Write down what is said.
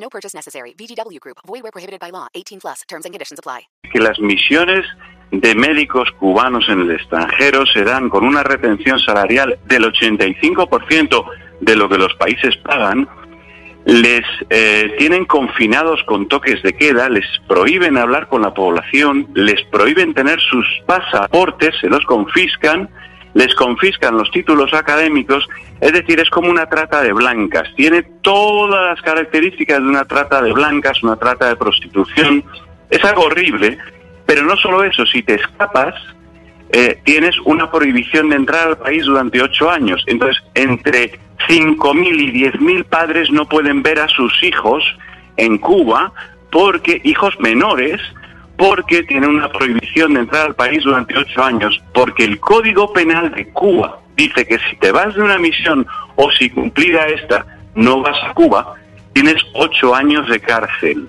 No purchase necessary. VGW Group. Void where prohibited by law. 18 plus. Terms and conditions apply. que las misiones de médicos cubanos en el extranjero se dan con una retención salarial del 85% de lo que los países pagan, les eh, tienen confinados con toques de queda, les prohíben hablar con la población, les prohíben tener sus pasaportes, se los confiscan, les confiscan los títulos académicos, es decir, es como una trata de blancas, tiene todas las características de una trata de blancas, una trata de prostitución, es algo horrible, pero no solo eso, si te escapas, eh, tienes una prohibición de entrar al país durante ocho años. Entonces, entre 5.000 y 10.000 padres no pueden ver a sus hijos en Cuba porque hijos menores porque tienen una prohibición de entrar al país durante ocho años, porque el Código Penal de Cuba dice que si te vas de una misión o si cumplida esta no vas a Cuba, tienes ocho años de cárcel.